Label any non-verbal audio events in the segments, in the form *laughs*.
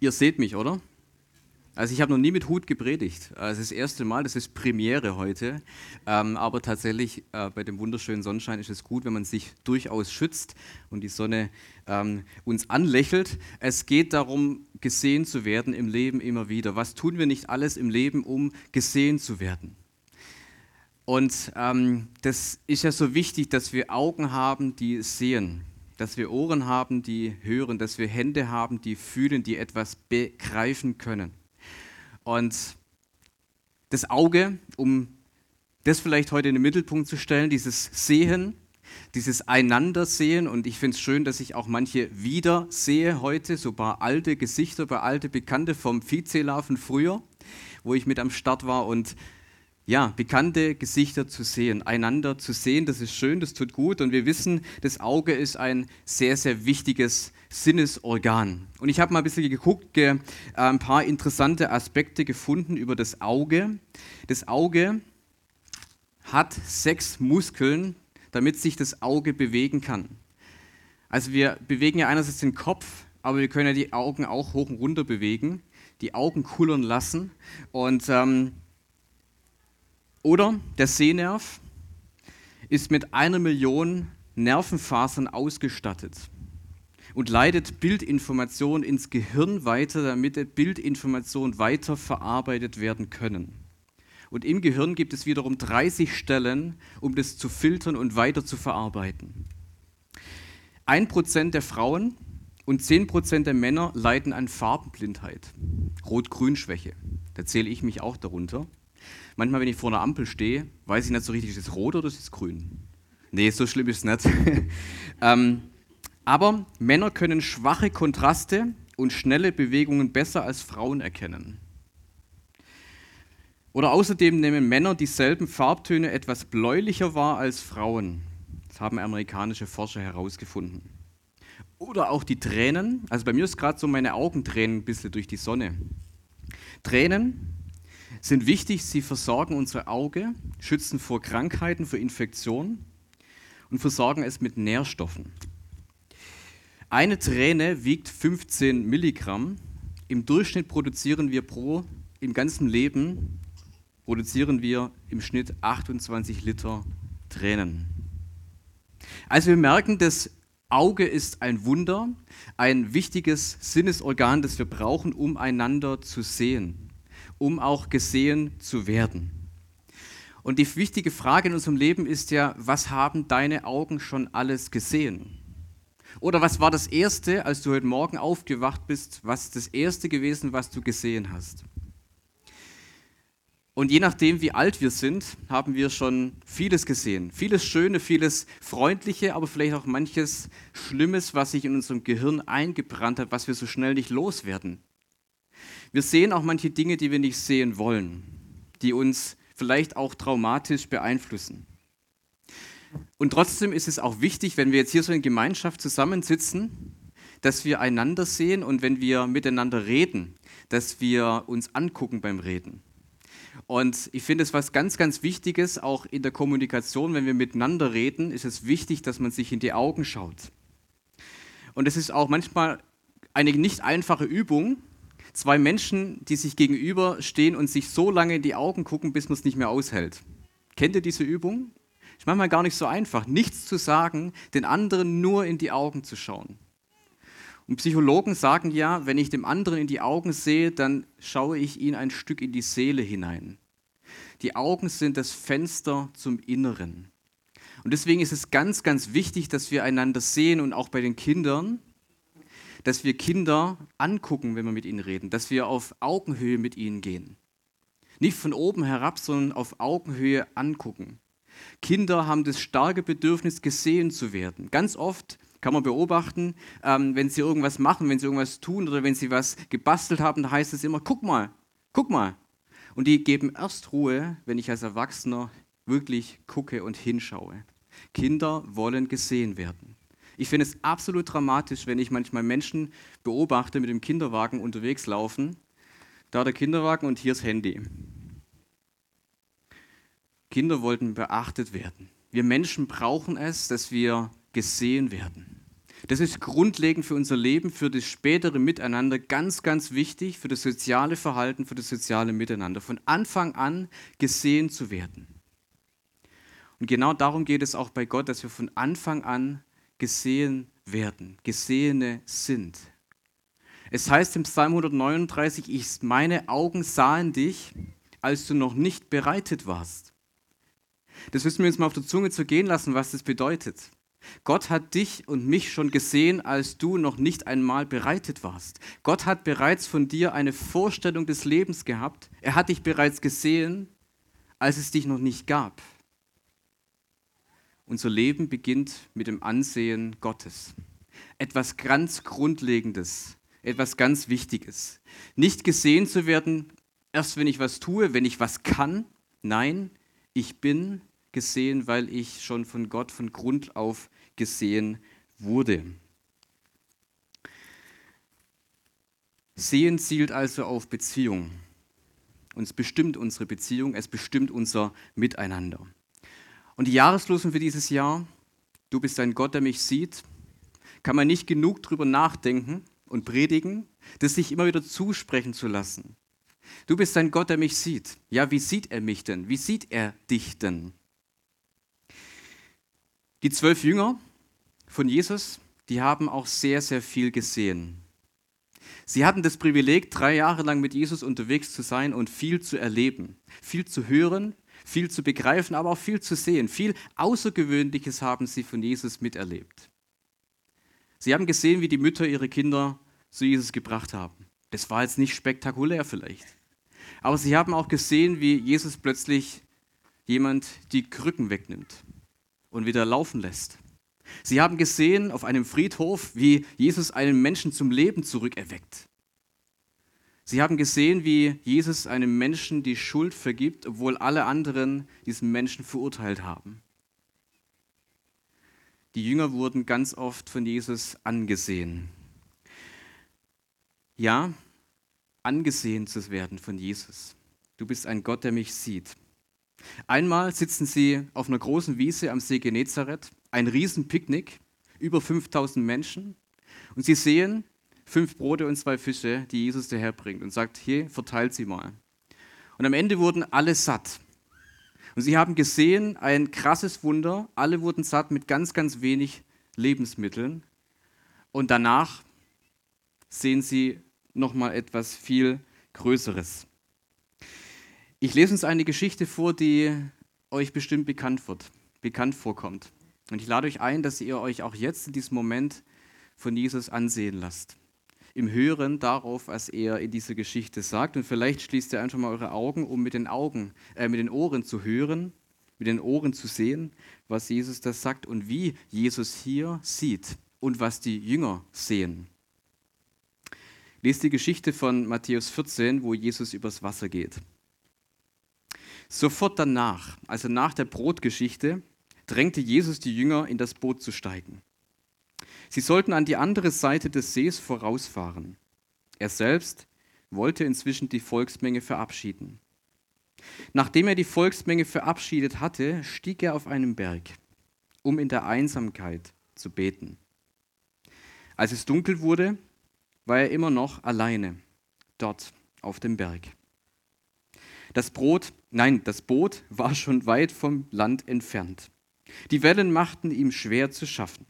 Ihr seht mich, oder? Also ich habe noch nie mit Hut gepredigt. Also das erste Mal, das ist Premiere heute. Ähm, aber tatsächlich äh, bei dem wunderschönen Sonnenschein ist es gut, wenn man sich durchaus schützt und die Sonne ähm, uns anlächelt. Es geht darum, gesehen zu werden im Leben immer wieder. Was tun wir nicht alles im Leben, um gesehen zu werden? Und ähm, das ist ja so wichtig, dass wir Augen haben, die sehen dass wir Ohren haben, die hören, dass wir Hände haben, die fühlen, die etwas begreifen können. Und das Auge, um das vielleicht heute in den Mittelpunkt zu stellen, dieses Sehen, dieses Einandersehen. Und ich finde es schön, dass ich auch manche wieder sehe heute, so ein paar alte Gesichter, ein paar alte Bekannte vom Viehzähler von früher, wo ich mit am Start war. Und ja, bekannte Gesichter zu sehen, einander zu sehen, das ist schön, das tut gut und wir wissen, das Auge ist ein sehr, sehr wichtiges Sinnesorgan. Und ich habe mal ein bisschen geguckt, ge, äh, ein paar interessante Aspekte gefunden über das Auge. Das Auge hat sechs Muskeln, damit sich das Auge bewegen kann. Also wir bewegen ja einerseits den Kopf, aber wir können ja die Augen auch hoch und runter bewegen, die Augen kullern lassen und ähm, oder der Sehnerv ist mit einer Million Nervenfasern ausgestattet und leitet Bildinformationen ins Gehirn weiter, damit Bildinformationen weiter verarbeitet werden können. Und im Gehirn gibt es wiederum 30 Stellen, um das zu filtern und weiter zu verarbeiten. Ein Prozent der Frauen und 10% der Männer leiden an Farbenblindheit, Rot-Grün-Schwäche. Da zähle ich mich auch darunter. Manchmal, wenn ich vor einer Ampel stehe, weiß ich nicht so richtig, ist es rot oder ist es grün? Nee, so schlimm ist es nicht. *laughs* ähm, aber Männer können schwache Kontraste und schnelle Bewegungen besser als Frauen erkennen. Oder außerdem nehmen Männer dieselben Farbtöne etwas bläulicher wahr als Frauen. Das haben amerikanische Forscher herausgefunden. Oder auch die Tränen. Also bei mir ist gerade so meine Augen tränen ein bisschen durch die Sonne. Tränen sind wichtig. Sie versorgen unser Auge, schützen vor Krankheiten, vor Infektionen und versorgen es mit Nährstoffen. Eine Träne wiegt 15 Milligramm. Im Durchschnitt produzieren wir pro, im ganzen Leben, produzieren wir im Schnitt 28 Liter Tränen. Also wir merken, das Auge ist ein Wunder, ein wichtiges Sinnesorgan, das wir brauchen, um einander zu sehen um auch gesehen zu werden. Und die wichtige Frage in unserem Leben ist ja, was haben deine Augen schon alles gesehen? Oder was war das Erste, als du heute Morgen aufgewacht bist, was ist das Erste gewesen, was du gesehen hast? Und je nachdem, wie alt wir sind, haben wir schon vieles gesehen. Vieles Schöne, vieles Freundliche, aber vielleicht auch manches Schlimmes, was sich in unserem Gehirn eingebrannt hat, was wir so schnell nicht loswerden. Wir sehen auch manche Dinge, die wir nicht sehen wollen, die uns vielleicht auch traumatisch beeinflussen. Und trotzdem ist es auch wichtig, wenn wir jetzt hier so in Gemeinschaft zusammensitzen, dass wir einander sehen und wenn wir miteinander reden, dass wir uns angucken beim Reden. Und ich finde es was ganz, ganz Wichtiges, auch in der Kommunikation, wenn wir miteinander reden, ist es wichtig, dass man sich in die Augen schaut. Und es ist auch manchmal eine nicht einfache Übung, Zwei Menschen, die sich gegenüberstehen und sich so lange in die Augen gucken, bis man es nicht mehr aushält. Kennt ihr diese Übung? Ist manchmal gar nicht so einfach, nichts zu sagen, den anderen nur in die Augen zu schauen. Und Psychologen sagen ja, wenn ich dem anderen in die Augen sehe, dann schaue ich ihn ein Stück in die Seele hinein. Die Augen sind das Fenster zum Inneren. Und deswegen ist es ganz, ganz wichtig, dass wir einander sehen und auch bei den Kindern, dass wir Kinder angucken, wenn wir mit ihnen reden, dass wir auf Augenhöhe mit ihnen gehen. Nicht von oben herab, sondern auf Augenhöhe angucken. Kinder haben das starke Bedürfnis, gesehen zu werden. Ganz oft kann man beobachten, ähm, wenn sie irgendwas machen, wenn sie irgendwas tun oder wenn sie was gebastelt haben, da heißt es immer, guck mal, guck mal. Und die geben erst Ruhe, wenn ich als Erwachsener wirklich gucke und hinschaue. Kinder wollen gesehen werden. Ich finde es absolut dramatisch, wenn ich manchmal Menschen beobachte, mit dem Kinderwagen unterwegs laufen. Da der Kinderwagen und hier das Handy. Kinder wollten beachtet werden. Wir Menschen brauchen es, dass wir gesehen werden. Das ist grundlegend für unser Leben, für das spätere Miteinander, ganz, ganz wichtig, für das soziale Verhalten, für das soziale Miteinander. Von Anfang an gesehen zu werden. Und genau darum geht es auch bei Gott, dass wir von Anfang an gesehen werden, Gesehene sind. Es heißt im Psalm 139, ich, meine Augen sahen dich, als du noch nicht bereitet warst. Das müssen wir uns mal auf der Zunge zu gehen lassen, was das bedeutet. Gott hat dich und mich schon gesehen, als du noch nicht einmal bereitet warst. Gott hat bereits von dir eine Vorstellung des Lebens gehabt. Er hat dich bereits gesehen, als es dich noch nicht gab. Unser Leben beginnt mit dem Ansehen Gottes. Etwas ganz Grundlegendes, etwas ganz Wichtiges. Nicht gesehen zu werden, erst wenn ich was tue, wenn ich was kann. Nein, ich bin gesehen, weil ich schon von Gott von Grund auf gesehen wurde. Sehen zielt also auf Beziehung. Uns bestimmt unsere Beziehung, es bestimmt unser Miteinander. Und die Jahreslosung für dieses Jahr, du bist ein Gott, der mich sieht, kann man nicht genug drüber nachdenken und predigen, das sich immer wieder zusprechen zu lassen. Du bist ein Gott, der mich sieht. Ja, wie sieht er mich denn? Wie sieht er dich denn? Die zwölf Jünger von Jesus, die haben auch sehr, sehr viel gesehen. Sie hatten das Privileg, drei Jahre lang mit Jesus unterwegs zu sein und viel zu erleben, viel zu hören, viel zu begreifen, aber auch viel zu sehen. Viel Außergewöhnliches haben sie von Jesus miterlebt. Sie haben gesehen, wie die Mütter ihre Kinder zu Jesus gebracht haben. Das war jetzt nicht spektakulär vielleicht. Aber sie haben auch gesehen, wie Jesus plötzlich jemand die Krücken wegnimmt und wieder laufen lässt. Sie haben gesehen auf einem Friedhof, wie Jesus einen Menschen zum Leben zurückerweckt. Sie haben gesehen, wie Jesus einem Menschen die Schuld vergibt, obwohl alle anderen diesen Menschen verurteilt haben. Die Jünger wurden ganz oft von Jesus angesehen. Ja, angesehen zu werden von Jesus. Du bist ein Gott, der mich sieht. Einmal sitzen sie auf einer großen Wiese am See Genezareth, ein Riesenpicknick, über 5000 Menschen, und sie sehen fünf Brote und zwei Fische, die Jesus daherbringt und sagt, hier, verteilt sie mal. Und am Ende wurden alle satt. Und sie haben gesehen, ein krasses Wunder, alle wurden satt mit ganz, ganz wenig Lebensmitteln. Und danach sehen sie nochmal etwas viel Größeres. Ich lese uns eine Geschichte vor, die euch bestimmt bekannt wird, bekannt vorkommt. Und ich lade euch ein, dass ihr euch auch jetzt in diesem Moment von Jesus ansehen lasst. Im Hören darauf, was er in dieser Geschichte sagt. Und vielleicht schließt ihr einfach mal eure Augen, um mit den Augen, äh, mit den Ohren zu hören, mit den Ohren zu sehen, was Jesus da sagt und wie Jesus hier sieht und was die Jünger sehen. Lest die Geschichte von Matthäus 14, wo Jesus übers Wasser geht. Sofort danach, also nach der Brotgeschichte, drängte Jesus die Jünger, in das Boot zu steigen. Sie sollten an die andere Seite des Sees vorausfahren. Er selbst wollte inzwischen die Volksmenge verabschieden. Nachdem er die Volksmenge verabschiedet hatte, stieg er auf einen Berg, um in der Einsamkeit zu beten. Als es dunkel wurde, war er immer noch alleine dort auf dem Berg. Das Brot, nein, das Boot war schon weit vom Land entfernt. Die Wellen machten ihm schwer zu schaffen,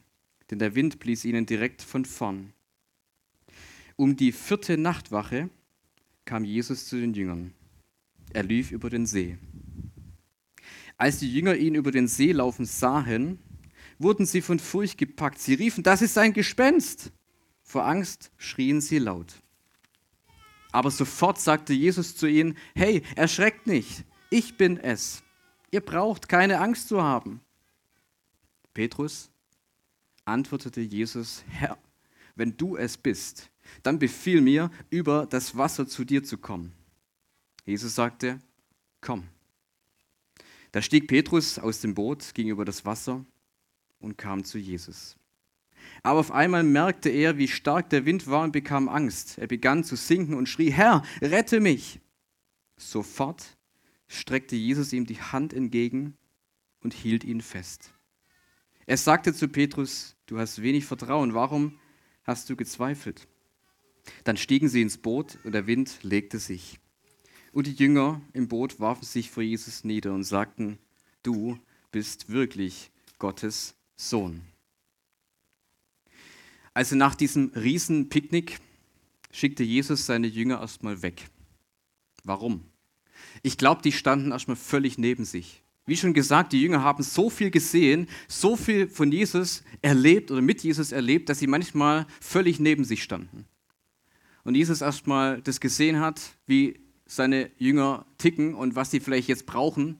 denn der Wind blies ihnen direkt von vorn. Um die vierte Nachtwache kam Jesus zu den Jüngern. Er lief über den See. Als die Jünger ihn über den See laufen sahen, wurden sie von Furcht gepackt. Sie riefen, das ist ein Gespenst. Vor Angst schrien sie laut. Aber sofort sagte Jesus zu ihnen, hey, erschreckt nicht, ich bin es. Ihr braucht keine Angst zu haben. Petrus antwortete Jesus, Herr, wenn du es bist, dann befiehl mir, über das Wasser zu dir zu kommen. Jesus sagte, komm. Da stieg Petrus aus dem Boot, ging über das Wasser und kam zu Jesus. Aber auf einmal merkte er, wie stark der Wind war und bekam Angst. Er begann zu sinken und schrie, Herr, rette mich. Sofort streckte Jesus ihm die Hand entgegen und hielt ihn fest. Er sagte zu Petrus, Du hast wenig Vertrauen. Warum hast du gezweifelt? Dann stiegen sie ins Boot und der Wind legte sich. Und die Jünger im Boot warfen sich vor Jesus nieder und sagten, du bist wirklich Gottes Sohn. Also nach diesem Riesenpicknick schickte Jesus seine Jünger erstmal weg. Warum? Ich glaube, die standen erstmal völlig neben sich. Wie schon gesagt, die Jünger haben so viel gesehen, so viel von Jesus erlebt oder mit Jesus erlebt, dass sie manchmal völlig neben sich standen. Und Jesus erstmal das gesehen hat, wie seine Jünger ticken und was sie vielleicht jetzt brauchen,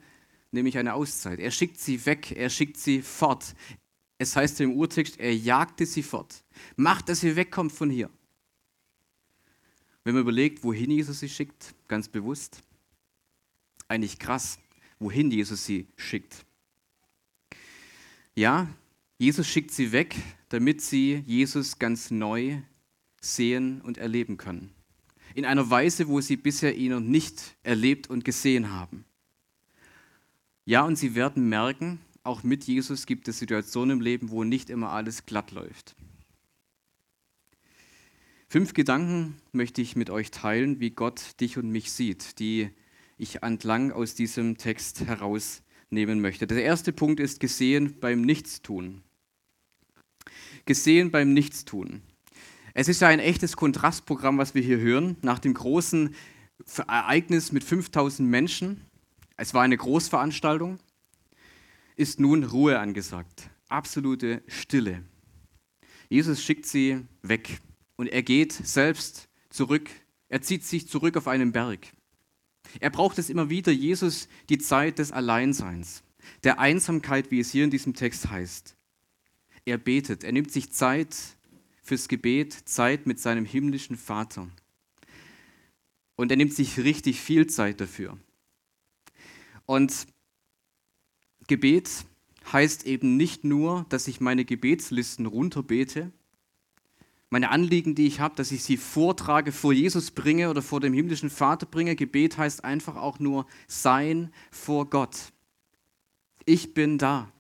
nämlich eine Auszeit. Er schickt sie weg, er schickt sie fort. Es heißt im Urtext, er jagte sie fort. Macht, dass ihr wegkommt von hier. Wenn man überlegt, wohin Jesus sie schickt, ganz bewusst, eigentlich krass, wohin Jesus sie schickt. Ja, Jesus schickt sie weg, damit sie Jesus ganz neu sehen und erleben können. In einer Weise, wo sie bisher ihn noch nicht erlebt und gesehen haben. Ja, und sie werden merken, auch mit Jesus gibt es Situationen im Leben, wo nicht immer alles glatt läuft. Fünf Gedanken möchte ich mit euch teilen, wie Gott dich und mich sieht, die ich entlang aus diesem Text herausnehmen möchte. Der erste Punkt ist gesehen beim Nichtstun. Gesehen beim Nichtstun. Es ist ja ein echtes Kontrastprogramm, was wir hier hören. Nach dem großen Ereignis mit 5000 Menschen, es war eine Großveranstaltung, ist nun Ruhe angesagt. Absolute Stille. Jesus schickt sie weg und er geht selbst zurück. Er zieht sich zurück auf einen Berg. Er braucht es immer wieder, Jesus, die Zeit des Alleinseins, der Einsamkeit, wie es hier in diesem Text heißt. Er betet, er nimmt sich Zeit fürs Gebet, Zeit mit seinem himmlischen Vater. Und er nimmt sich richtig viel Zeit dafür. Und Gebet heißt eben nicht nur, dass ich meine Gebetslisten runterbete, meine Anliegen, die ich habe, dass ich sie vortrage, vor Jesus bringe oder vor dem himmlischen Vater bringe. Gebet heißt einfach auch nur sein vor Gott. Ich bin da.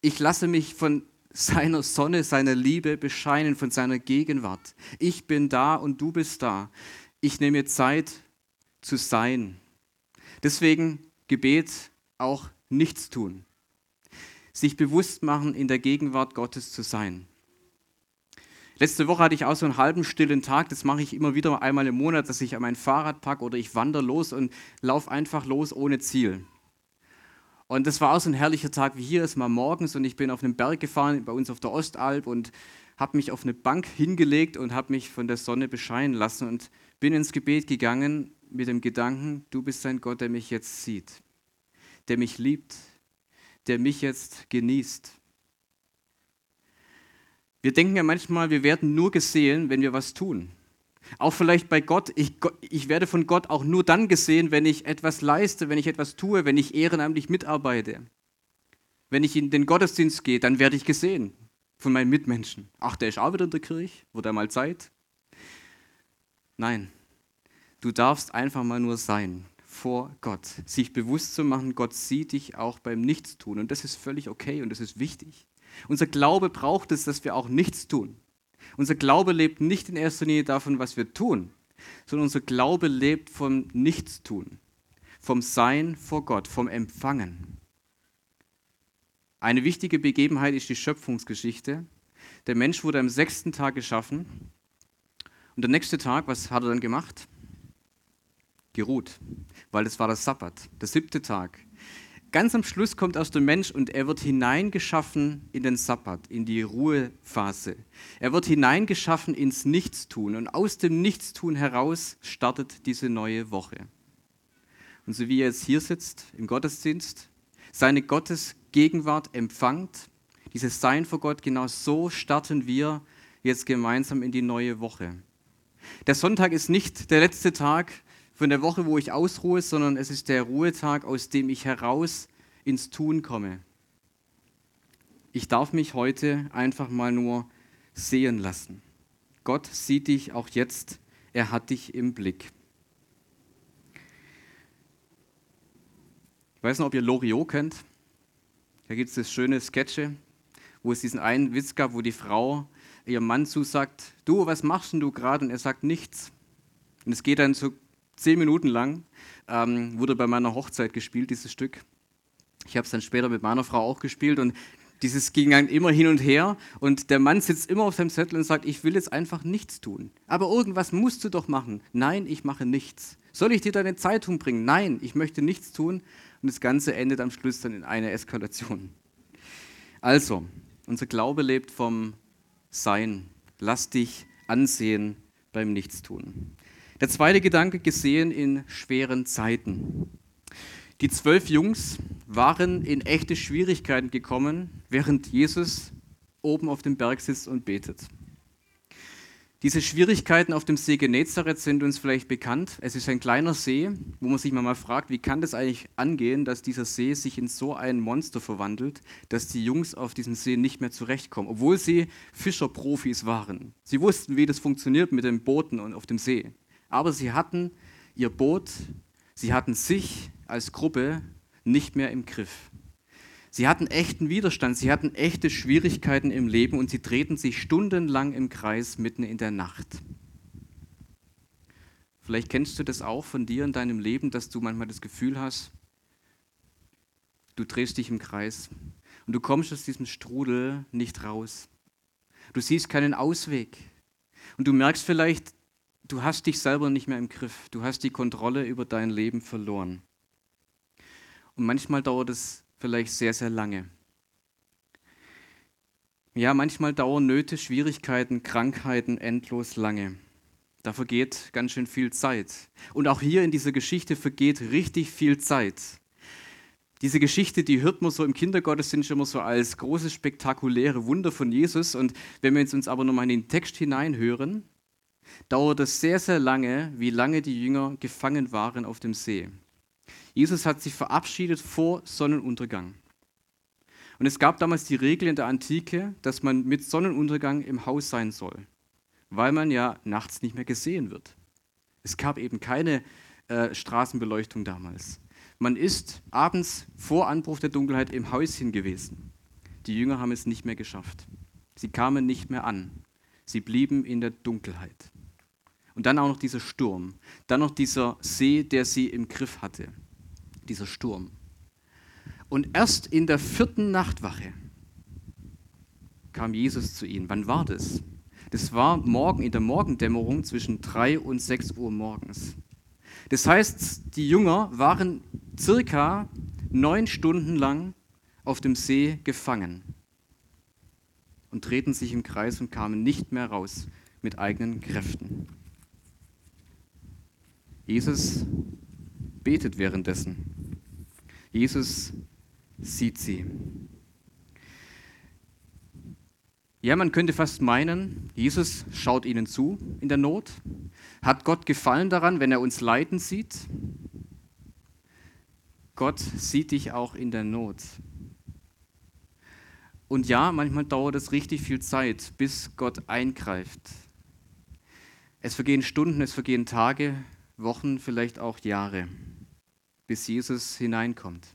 Ich lasse mich von seiner Sonne, seiner Liebe bescheinen, von seiner Gegenwart. Ich bin da und du bist da. Ich nehme Zeit zu sein. Deswegen Gebet auch nichts tun. Sich bewusst machen, in der Gegenwart Gottes zu sein. Letzte Woche hatte ich auch so einen halben stillen Tag. Das mache ich immer wieder einmal im Monat, dass ich mein Fahrrad packe oder ich wandere los und laufe einfach los ohne Ziel. Und das war auch so ein herrlicher Tag wie hier. Es war morgens und ich bin auf einen Berg gefahren bei uns auf der Ostalb und habe mich auf eine Bank hingelegt und habe mich von der Sonne bescheinen lassen und bin ins Gebet gegangen mit dem Gedanken, du bist ein Gott, der mich jetzt sieht, der mich liebt, der mich jetzt genießt. Wir denken ja manchmal, wir werden nur gesehen, wenn wir was tun. Auch vielleicht bei Gott ich, ich werde von Gott auch nur dann gesehen, wenn ich etwas leiste, wenn ich etwas tue, wenn ich ehrenamtlich mitarbeite. Wenn ich in den Gottesdienst gehe, dann werde ich gesehen von meinen Mitmenschen. Ach, der ist auch wieder in der Kirche, wird er mal Zeit? Nein, du darfst einfach mal nur sein vor Gott. Sich bewusst zu machen, Gott sieht dich auch beim Nichtstun. Und das ist völlig okay und das ist wichtig. Unser Glaube braucht es, dass wir auch nichts tun. Unser Glaube lebt nicht in erster Linie davon, was wir tun, sondern unser Glaube lebt vom Nichtstun, vom Sein vor Gott, vom Empfangen. Eine wichtige Begebenheit ist die Schöpfungsgeschichte. Der Mensch wurde am sechsten Tag geschaffen. Und der nächste Tag, was hat er dann gemacht? Geruht, weil es war der Sabbat, der siebte Tag. Ganz am Schluss kommt aus dem Mensch und er wird hineingeschaffen in den Sabbat, in die Ruhephase. Er wird hineingeschaffen ins Nichtstun und aus dem Nichtstun heraus startet diese neue Woche. Und so wie er jetzt hier sitzt im Gottesdienst, seine Gottesgegenwart empfangt, dieses Sein vor Gott, genau so starten wir jetzt gemeinsam in die neue Woche. Der Sonntag ist nicht der letzte Tag, von der Woche, wo ich ausruhe, sondern es ist der Ruhetag, aus dem ich heraus ins Tun komme. Ich darf mich heute einfach mal nur sehen lassen. Gott sieht dich auch jetzt, er hat dich im Blick. Ich weiß noch, ob ihr Loriot kennt. Da gibt es das schöne Sketche, wo es diesen einen Witz gab, wo die Frau ihrem Mann zusagt, du, was machst denn du gerade? Und er sagt nichts. Und es geht dann so zehn Minuten lang, ähm, wurde bei meiner Hochzeit gespielt, dieses Stück. Ich habe es dann später mit meiner Frau auch gespielt und dieses ging dann immer hin und her und der Mann sitzt immer auf seinem Zettel und sagt, ich will jetzt einfach nichts tun. Aber irgendwas musst du doch machen. Nein, ich mache nichts. Soll ich dir deine Zeitung bringen? Nein, ich möchte nichts tun. Und das Ganze endet am Schluss dann in einer Eskalation. Also, unser Glaube lebt vom Sein. Lass dich ansehen beim Nichtstun. Der zweite Gedanke gesehen in schweren Zeiten. Die zwölf Jungs waren in echte Schwierigkeiten gekommen, während Jesus oben auf dem Berg sitzt und betet. Diese Schwierigkeiten auf dem See Genezareth sind uns vielleicht bekannt. Es ist ein kleiner See, wo man sich mal fragt, wie kann das eigentlich angehen, dass dieser See sich in so ein Monster verwandelt, dass die Jungs auf diesem See nicht mehr zurechtkommen, obwohl sie Fischerprofis waren. Sie wussten, wie das funktioniert mit den Booten und auf dem See. Aber sie hatten ihr Boot, sie hatten sich als Gruppe nicht mehr im Griff. Sie hatten echten Widerstand, sie hatten echte Schwierigkeiten im Leben und sie drehten sich stundenlang im Kreis mitten in der Nacht. Vielleicht kennst du das auch von dir in deinem Leben, dass du manchmal das Gefühl hast, du drehst dich im Kreis und du kommst aus diesem Strudel nicht raus. Du siehst keinen Ausweg und du merkst vielleicht, du hast dich selber nicht mehr im Griff, du hast die Kontrolle über dein Leben verloren. Und manchmal dauert es vielleicht sehr, sehr lange. Ja, manchmal dauern Nöte, Schwierigkeiten, Krankheiten endlos lange. Da vergeht ganz schön viel Zeit. Und auch hier in dieser Geschichte vergeht richtig viel Zeit. Diese Geschichte, die hört man so im Kindergottesdienst immer so als großes spektakuläre Wunder von Jesus. Und wenn wir uns aber nochmal in den Text hineinhören, dauert es sehr, sehr lange, wie lange die Jünger gefangen waren auf dem See. Jesus hat sich verabschiedet vor Sonnenuntergang. Und es gab damals die Regel in der Antike, dass man mit Sonnenuntergang im Haus sein soll, weil man ja nachts nicht mehr gesehen wird. Es gab eben keine äh, Straßenbeleuchtung damals. Man ist abends vor Anbruch der Dunkelheit im Häuschen gewesen. Die Jünger haben es nicht mehr geschafft. Sie kamen nicht mehr an. Sie blieben in der Dunkelheit. Und dann auch noch dieser Sturm. Dann noch dieser See, der sie im Griff hatte dieser Sturm. Und erst in der vierten Nachtwache kam Jesus zu ihnen. Wann war das? Das war morgen in der Morgendämmerung zwischen drei und sechs Uhr morgens. Das heißt, die Jünger waren circa neun Stunden lang auf dem See gefangen und drehten sich im Kreis und kamen nicht mehr raus mit eigenen Kräften. Jesus betet währenddessen. Jesus sieht sie. Ja, man könnte fast meinen, Jesus schaut ihnen zu in der Not. Hat Gott Gefallen daran, wenn er uns leiden sieht? Gott sieht dich auch in der Not. Und ja, manchmal dauert es richtig viel Zeit, bis Gott eingreift. Es vergehen Stunden, es vergehen Tage, Wochen, vielleicht auch Jahre bis Jesus hineinkommt.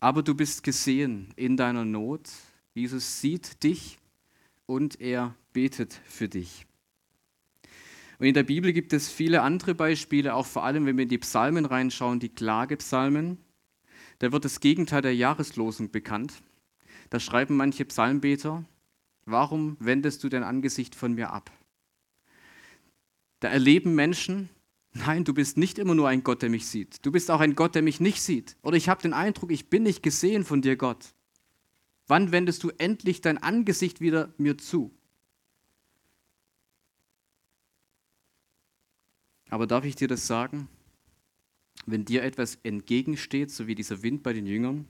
Aber du bist gesehen in deiner Not. Jesus sieht dich und er betet für dich. Und in der Bibel gibt es viele andere Beispiele, auch vor allem, wenn wir in die Psalmen reinschauen, die Klagepsalmen. Da wird das Gegenteil der Jahreslosung bekannt. Da schreiben manche Psalmbeter, warum wendest du dein Angesicht von mir ab? Da erleben Menschen, Nein, du bist nicht immer nur ein Gott, der mich sieht. Du bist auch ein Gott, der mich nicht sieht. Oder ich habe den Eindruck, ich bin nicht gesehen von dir, Gott. Wann wendest du endlich dein Angesicht wieder mir zu? Aber darf ich dir das sagen? Wenn dir etwas entgegensteht, so wie dieser Wind bei den Jüngern,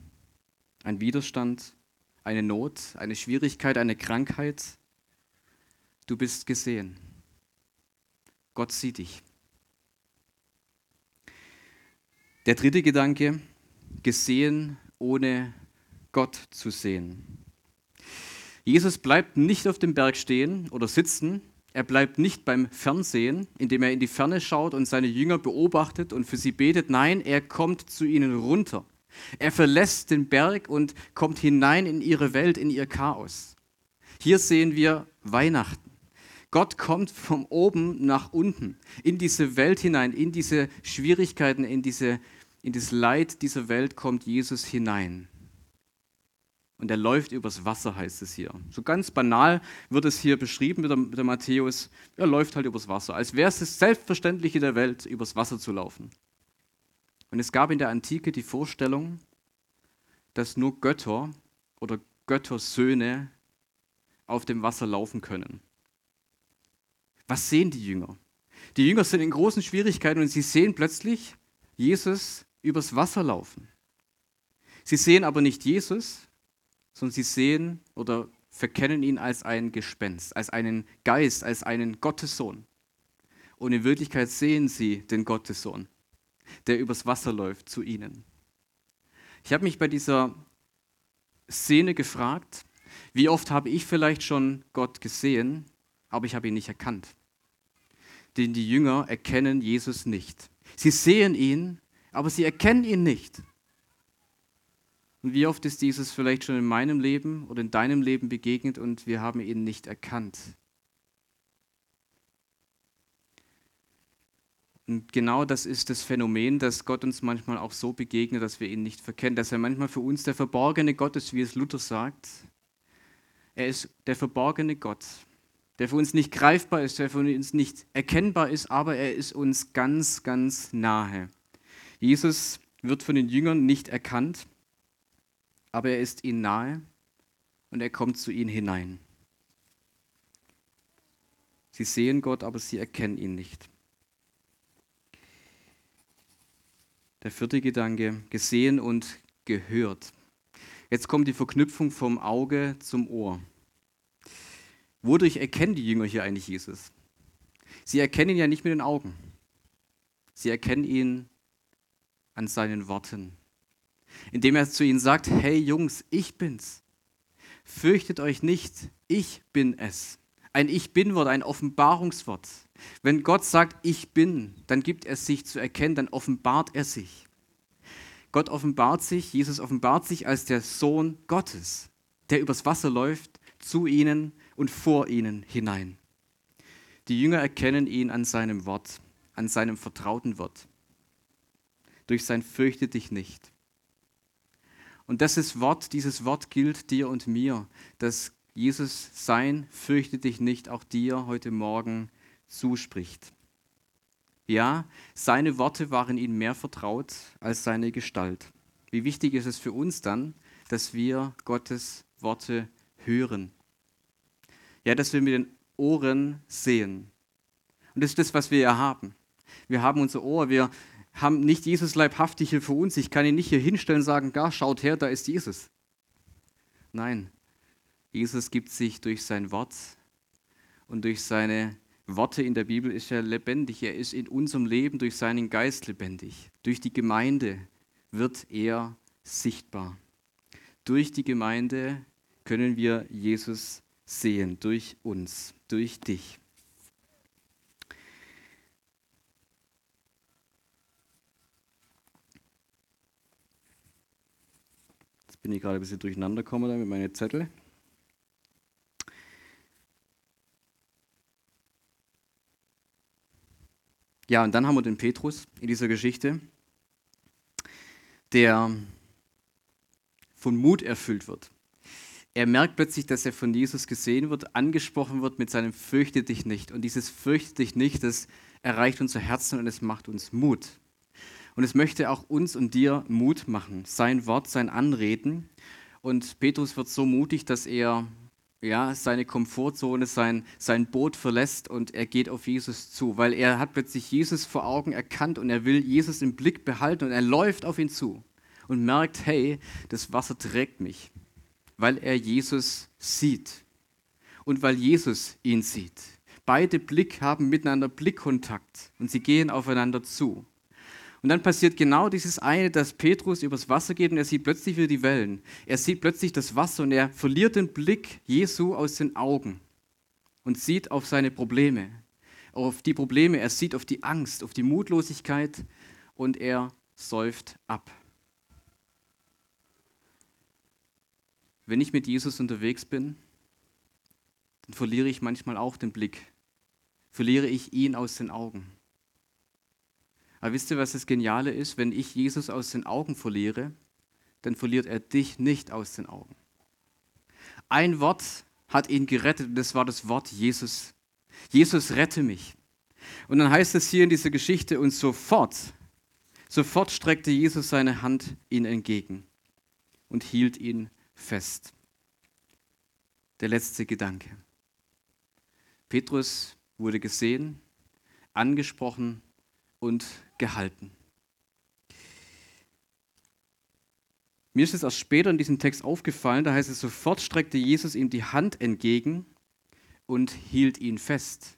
ein Widerstand, eine Not, eine Schwierigkeit, eine Krankheit, du bist gesehen. Gott sieht dich. Der dritte Gedanke, gesehen ohne Gott zu sehen. Jesus bleibt nicht auf dem Berg stehen oder sitzen, er bleibt nicht beim Fernsehen, indem er in die Ferne schaut und seine Jünger beobachtet und für sie betet. Nein, er kommt zu ihnen runter. Er verlässt den Berg und kommt hinein in ihre Welt, in ihr Chaos. Hier sehen wir Weihnachten. Gott kommt von oben nach unten, in diese Welt hinein, in diese Schwierigkeiten, in, diese, in das Leid dieser Welt kommt Jesus hinein. Und er läuft übers Wasser, heißt es hier. So ganz banal wird es hier beschrieben mit der, mit der Matthäus. Er läuft halt übers Wasser, als wäre es das Selbstverständliche der Welt, übers Wasser zu laufen. Und es gab in der Antike die Vorstellung, dass nur Götter oder Göttersöhne auf dem Wasser laufen können. Was sehen die Jünger? Die Jünger sind in großen Schwierigkeiten und sie sehen plötzlich Jesus übers Wasser laufen. Sie sehen aber nicht Jesus, sondern sie sehen oder verkennen ihn als ein Gespenst, als einen Geist, als einen Gottessohn. Und in Wirklichkeit sehen sie den Gottessohn der übers Wasser läuft, zu ihnen. Ich habe mich bei dieser Szene gefragt, wie oft habe ich vielleicht schon Gott gesehen, aber ich habe ihn nicht erkannt. Denn die Jünger erkennen Jesus nicht. Sie sehen ihn, aber sie erkennen ihn nicht. Und wie oft ist dieses vielleicht schon in meinem Leben oder in deinem Leben begegnet und wir haben ihn nicht erkannt? Und genau das ist das Phänomen, dass Gott uns manchmal auch so begegnet, dass wir ihn nicht verkennen, dass er manchmal für uns der verborgene Gott ist, wie es Luther sagt. Er ist der verborgene Gott, der für uns nicht greifbar ist, der für uns nicht erkennbar ist, aber er ist uns ganz, ganz nahe. Jesus wird von den Jüngern nicht erkannt, aber er ist ihnen nahe und er kommt zu ihnen hinein. Sie sehen Gott, aber sie erkennen ihn nicht. Der vierte Gedanke, gesehen und gehört. Jetzt kommt die Verknüpfung vom Auge zum Ohr. Wodurch erkennen die Jünger hier eigentlich Jesus? Sie erkennen ihn ja nicht mit den Augen. Sie erkennen ihn an seinen Worten. Indem er zu ihnen sagt, hey Jungs, ich bin's. Fürchtet euch nicht, ich bin es. Ein Ich bin-Wort, ein Offenbarungswort. Wenn Gott sagt, ich bin, dann gibt er sich zu erkennen, dann offenbart er sich. Gott offenbart sich, Jesus offenbart sich als der Sohn Gottes, der übers Wasser läuft, zu ihnen und vor ihnen hinein. Die Jünger erkennen ihn an seinem Wort, an seinem vertrauten Wort, durch sein Fürchte dich nicht. Und das Wort, dieses Wort gilt dir und mir, dass Jesus sein Fürchte dich nicht auch dir heute Morgen zuspricht. Ja, seine Worte waren ihm mehr vertraut als seine Gestalt. Wie wichtig ist es für uns dann, dass wir Gottes Worte hören? Ja, dass wir mit den Ohren sehen. Und das ist das, was wir ja haben. Wir haben unser Ohr, wir haben nicht Jesus leibhaftig hier für uns. Ich kann ihn nicht hier hinstellen und sagen, gar schaut her, da ist Jesus. Nein, Jesus gibt sich durch sein Wort und durch seine Worte in der Bibel ist er lebendig. Er ist in unserem Leben durch seinen Geist lebendig. Durch die Gemeinde wird er sichtbar. Durch die Gemeinde können wir Jesus sehen, durch uns, durch dich. Jetzt bin ich gerade ein bisschen durcheinander gekommen mit meinen Zettel. Ja, und dann haben wir den Petrus in dieser Geschichte, der von Mut erfüllt wird. Er merkt plötzlich, dass er von Jesus gesehen wird, angesprochen wird mit seinem Fürchte dich nicht. Und dieses Fürchte dich nicht, das erreicht unser Herzen und es macht uns Mut. Und es möchte auch uns und dir Mut machen. Sein Wort, sein Anreden. Und Petrus wird so mutig, dass er ja, seine Komfortzone, sein, sein Boot verlässt und er geht auf Jesus zu, weil er hat plötzlich Jesus vor Augen erkannt und er will Jesus im Blick behalten und er läuft auf ihn zu und merkt, hey, das Wasser trägt mich, weil er Jesus sieht und weil Jesus ihn sieht. Beide Blick haben miteinander Blickkontakt und sie gehen aufeinander zu. Und dann passiert genau dieses eine, dass Petrus übers Wasser geht und er sieht plötzlich wieder die Wellen. Er sieht plötzlich das Wasser und er verliert den Blick Jesu aus den Augen und sieht auf seine Probleme, auf die Probleme, er sieht auf die Angst, auf die Mutlosigkeit und er säuft ab. Wenn ich mit Jesus unterwegs bin, dann verliere ich manchmal auch den Blick, verliere ich ihn aus den Augen. Aber wisst ihr, was das Geniale ist? Wenn ich Jesus aus den Augen verliere, dann verliert er dich nicht aus den Augen. Ein Wort hat ihn gerettet und das war das Wort Jesus. Jesus rette mich. Und dann heißt es hier in dieser Geschichte, und sofort, sofort streckte Jesus seine Hand ihm entgegen und hielt ihn fest. Der letzte Gedanke. Petrus wurde gesehen, angesprochen und gehalten. Mir ist es erst später in diesem Text aufgefallen, da heißt es, sofort streckte Jesus ihm die Hand entgegen und hielt ihn fest.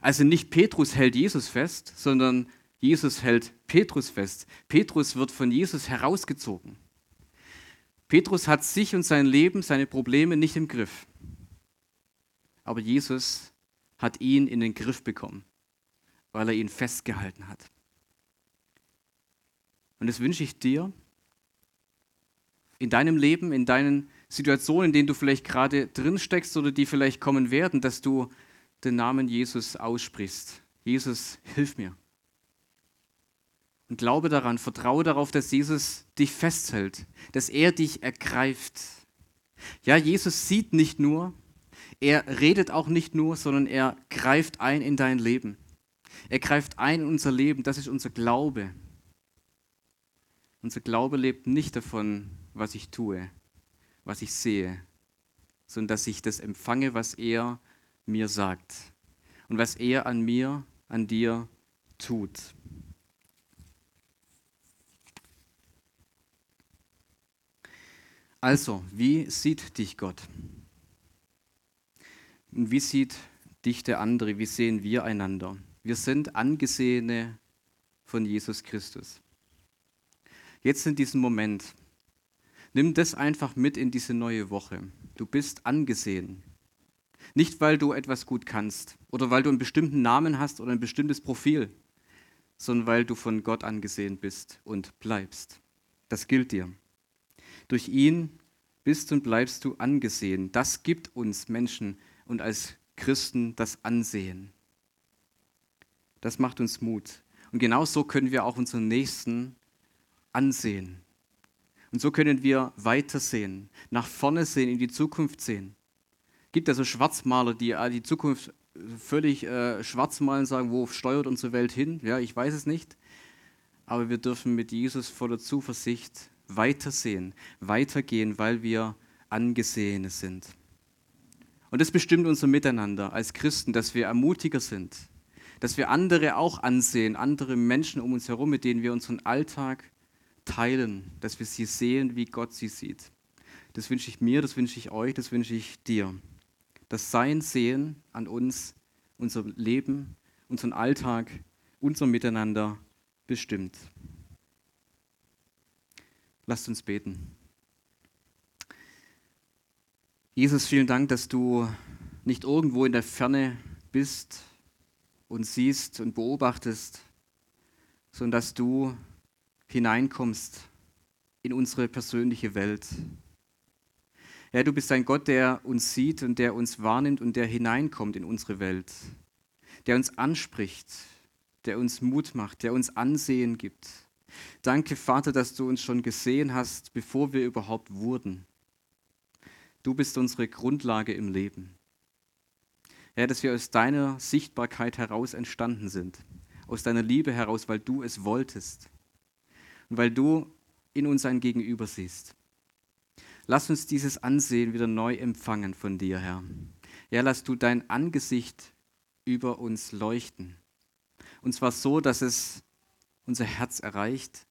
Also nicht Petrus hält Jesus fest, sondern Jesus hält Petrus fest. Petrus wird von Jesus herausgezogen. Petrus hat sich und sein Leben, seine Probleme nicht im Griff. Aber Jesus hat ihn in den Griff bekommen, weil er ihn festgehalten hat. Und das wünsche ich dir in deinem Leben, in deinen Situationen, in denen du vielleicht gerade drin steckst oder die vielleicht kommen werden, dass du den Namen Jesus aussprichst. Jesus, hilf mir. Und glaube daran, vertraue darauf, dass Jesus dich festhält, dass er dich ergreift. Ja, Jesus sieht nicht nur, er redet auch nicht nur, sondern er greift ein in dein Leben. Er greift ein in unser Leben, das ist unser Glaube. Unser Glaube lebt nicht davon, was ich tue, was ich sehe, sondern dass ich das empfange, was er mir sagt und was er an mir, an dir tut. Also, wie sieht dich Gott? Und wie sieht dich der andere? Wie sehen wir einander? Wir sind Angesehene von Jesus Christus. Jetzt in diesem Moment, Nimm das einfach mit in diese neue Woche. Du bist angesehen. Nicht, weil du etwas gut kannst oder weil du einen bestimmten Namen hast oder ein bestimmtes Profil, sondern weil du von Gott angesehen bist und bleibst. Das gilt dir. Durch ihn bist und bleibst du angesehen. Das gibt uns Menschen und als Christen das Ansehen. Das macht uns Mut. Und genau so können wir auch unseren Nächsten ansehen. Und so können wir weitersehen, nach vorne sehen, in die Zukunft sehen. Es gibt ja so Schwarzmaler, die äh, die Zukunft völlig äh, schwarz malen, sagen, wo steuert unsere Welt hin? Ja, ich weiß es nicht. Aber wir dürfen mit Jesus voller Zuversicht weitersehen, weitergehen, weil wir Angesehene sind. Und das bestimmt unser Miteinander als Christen, dass wir ermutiger sind, dass wir andere auch ansehen, andere Menschen um uns herum, mit denen wir unseren Alltag teilen, dass wir sie sehen, wie Gott sie sieht. Das wünsche ich mir, das wünsche ich euch, das wünsche ich dir. Das Sein sehen an uns, unser Leben, unseren Alltag, unser Miteinander bestimmt. Lasst uns beten. Jesus, vielen Dank, dass du nicht irgendwo in der Ferne bist und siehst und beobachtest, sondern dass du hineinkommst in unsere persönliche Welt. Ja, du bist ein Gott, der uns sieht und der uns wahrnimmt und der hineinkommt in unsere Welt, der uns anspricht, der uns Mut macht, der uns Ansehen gibt. Danke, Vater, dass du uns schon gesehen hast, bevor wir überhaupt wurden. Du bist unsere Grundlage im Leben. Ja, dass wir aus deiner Sichtbarkeit heraus entstanden sind, aus deiner Liebe heraus, weil du es wolltest und weil du in uns ein Gegenüber siehst. Lass uns dieses Ansehen wieder neu empfangen von dir, Herr. Ja, lass du dein Angesicht über uns leuchten. Und zwar so, dass es unser Herz erreicht.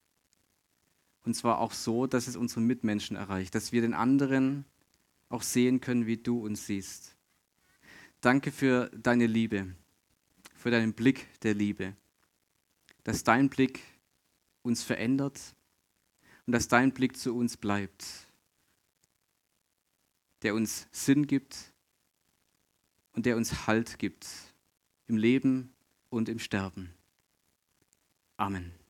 Und zwar auch so, dass es unsere Mitmenschen erreicht, dass wir den anderen auch sehen können, wie du uns siehst. Danke für deine Liebe, für deinen Blick der Liebe, dass dein Blick uns verändert und dass dein Blick zu uns bleibt, der uns Sinn gibt und der uns Halt gibt im Leben und im Sterben. Amen.